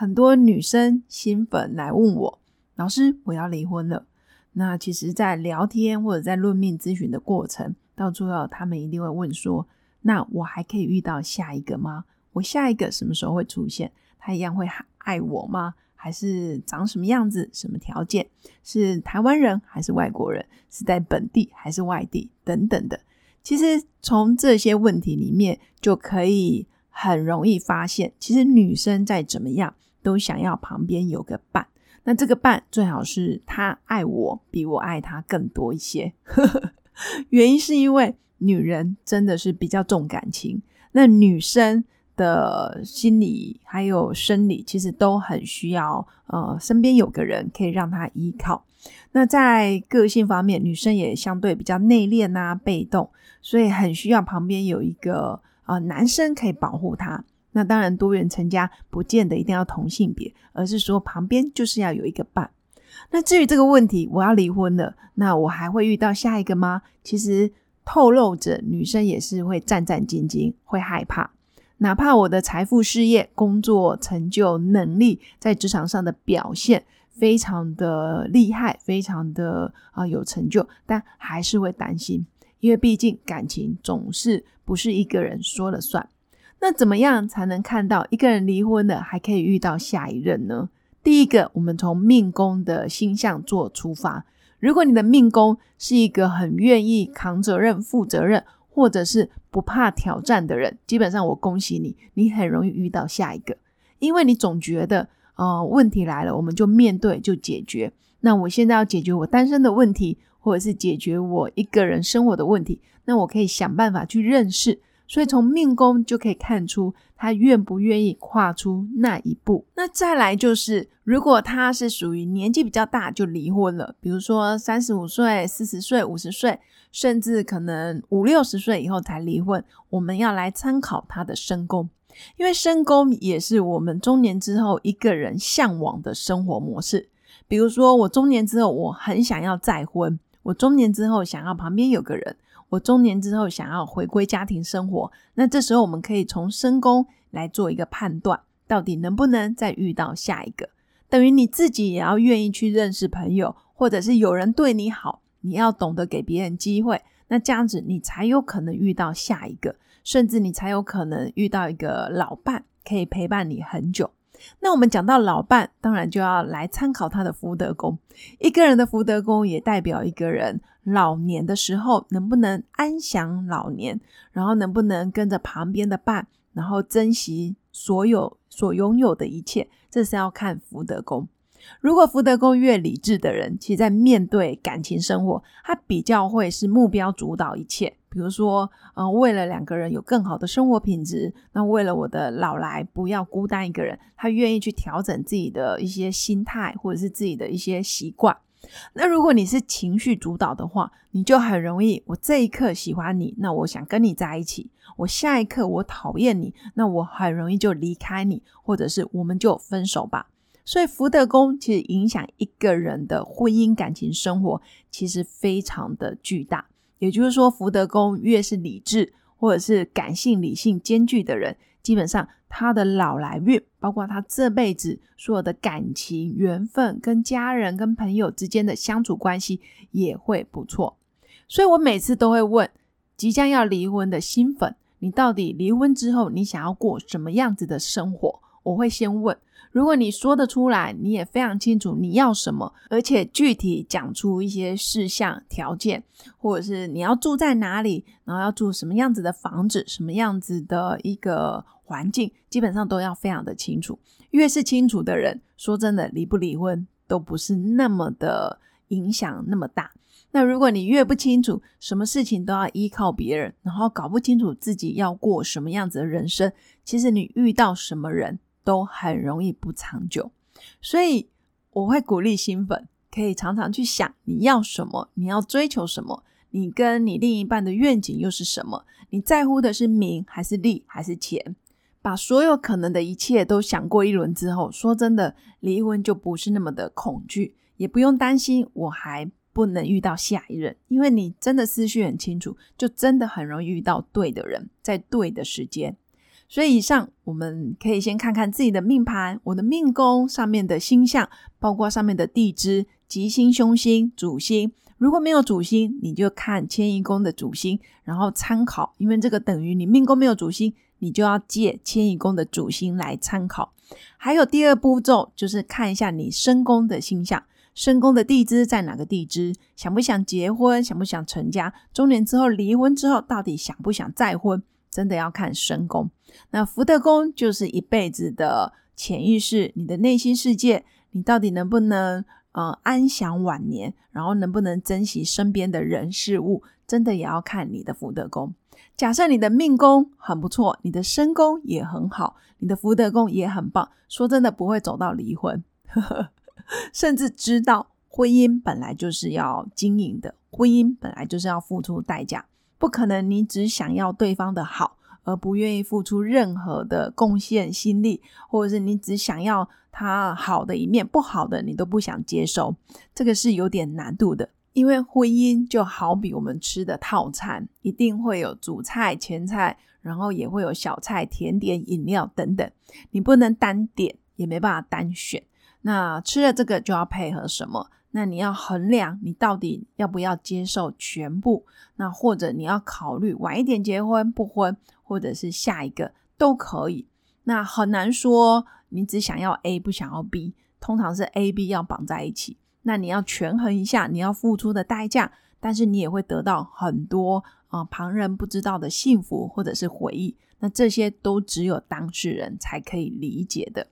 很多女生新粉来问我，老师，我要离婚了。那其实，在聊天或者在论命咨询的过程，到最后他们一定会问说：那我还可以遇到下一个吗？我下一个什么时候会出现？他一样会爱我吗？还是长什么样子？什么条件？是台湾人还是外国人？是在本地还是外地？等等的。其实从这些问题里面，就可以很容易发现，其实女生在怎么样。都想要旁边有个伴，那这个伴最好是他爱我比我爱他更多一些。原因是因为女人真的是比较重感情，那女生的心理还有生理其实都很需要，呃，身边有个人可以让她依靠。那在个性方面，女生也相对比较内敛啊，被动，所以很需要旁边有一个呃男生可以保护她。那当然，多元成家不见得一定要同性别，而是说旁边就是要有一个伴。那至于这个问题，我要离婚了，那我还会遇到下一个吗？其实透露着女生也是会战战兢兢，会害怕。哪怕我的财富、事业、工作成就、能力，在职场上的表现非常的厉害，非常的啊有成就，但还是会担心，因为毕竟感情总是不是一个人说了算。那怎么样才能看到一个人离婚了还可以遇到下一任呢？第一个，我们从命宫的星象做出发。如果你的命宫是一个很愿意扛责任、负责任，或者是不怕挑战的人，基本上我恭喜你，你很容易遇到下一个，因为你总觉得，呃，问题来了，我们就面对就解决。那我现在要解决我单身的问题，或者是解决我一个人生活的问题，那我可以想办法去认识。所以从命宫就可以看出他愿不愿意跨出那一步。那再来就是，如果他是属于年纪比较大就离婚了，比如说三十五岁、四十岁、五十岁，甚至可能五六十岁以后才离婚，我们要来参考他的身宫，因为身宫也是我们中年之后一个人向往的生活模式。比如说我中年之后，我很想要再婚，我中年之后想要旁边有个人。我中年之后想要回归家庭生活，那这时候我们可以从身宫来做一个判断，到底能不能再遇到下一个？等于你自己也要愿意去认识朋友，或者是有人对你好，你要懂得给别人机会，那这样子你才有可能遇到下一个，甚至你才有可能遇到一个老伴，可以陪伴你很久。那我们讲到老伴，当然就要来参考他的福德宫。一个人的福德宫也代表一个人老年的时候能不能安享老年，然后能不能跟着旁边的伴，然后珍惜所有所拥有的一切，这是要看福德宫。如果福德宫越理智的人，其实在面对感情生活，他比较会是目标主导一切。比如说，嗯，为了两个人有更好的生活品质，那为了我的老来不要孤单一个人，他愿意去调整自己的一些心态，或者是自己的一些习惯。那如果你是情绪主导的话，你就很容易，我这一刻喜欢你，那我想跟你在一起；我下一刻我讨厌你，那我很容易就离开你，或者是我们就分手吧。所以福德宫其实影响一个人的婚姻感情生活，其实非常的巨大。也就是说，福德宫越是理智或者是感性理性兼具的人，基本上他的老来运，包括他这辈子所有的感情缘分、跟家人、跟朋友之间的相处关系也会不错。所以我每次都会问即将要离婚的新粉：你到底离婚之后，你想要过什么样子的生活？我会先问。如果你说得出来，你也非常清楚你要什么，而且具体讲出一些事项条件，或者是你要住在哪里，然后要住什么样子的房子，什么样子的一个环境，基本上都要非常的清楚。越是清楚的人，说真的，离不离婚都不是那么的影响那么大。那如果你越不清楚，什么事情都要依靠别人，然后搞不清楚自己要过什么样子的人生，其实你遇到什么人。都很容易不长久，所以我会鼓励新粉可以常常去想你要什么，你要追求什么，你跟你另一半的愿景又是什么？你在乎的是名还是利还是钱？把所有可能的一切都想过一轮之后，说真的，离婚就不是那么的恐惧，也不用担心我还不能遇到下一任，因为你真的思绪很清楚，就真的很容易遇到对的人，在对的时间。所以以上我们可以先看看自己的命盘，我的命宫上面的星象，包括上面的地支、吉星、凶星、主星。如果没有主星，你就看迁移宫的主星，然后参考，因为这个等于你命宫没有主星，你就要借迁移宫的主星来参考。还有第二步骤就是看一下你身宫的星象，身宫的地支在哪个地支，想不想结婚，想不想成家，中年之后离婚之后到底想不想再婚。真的要看身宫，那福德宫就是一辈子的潜意识，你的内心世界，你到底能不能呃安享晚年，然后能不能珍惜身边的人事物，真的也要看你的福德宫。假设你的命宫很不错，你的身宫也很好，你的福德宫也很棒，说真的不会走到离婚，甚至知道婚姻本来就是要经营的，婚姻本来就是要付出代价。不可能，你只想要对方的好，而不愿意付出任何的贡献心力，或者是你只想要他好的一面，不好的你都不想接受，这个是有点难度的。因为婚姻就好比我们吃的套餐，一定会有主菜、前菜，然后也会有小菜、甜点、饮料等等，你不能单点，也没办法单选。那吃了这个就要配合什么？那你要衡量你到底要不要接受全部，那或者你要考虑晚一点结婚不婚，或者是下一个都可以。那很难说你只想要 A 不想要 B，通常是 A、B 要绑在一起。那你要权衡一下你要付出的代价，但是你也会得到很多啊旁人不知道的幸福或者是回忆。那这些都只有当事人才可以理解的。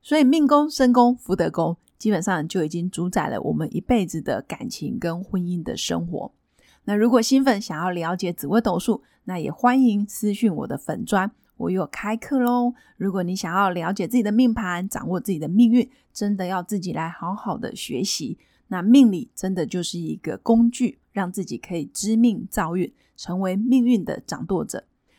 所以命宫、身宫、福德宫。基本上就已经主宰了我们一辈子的感情跟婚姻的生活。那如果新粉想要了解紫微斗数，那也欢迎私讯我的粉砖，我有开课喽。如果你想要了解自己的命盘，掌握自己的命运，真的要自己来好好的学习。那命理真的就是一个工具，让自己可以知命造运，成为命运的掌舵者。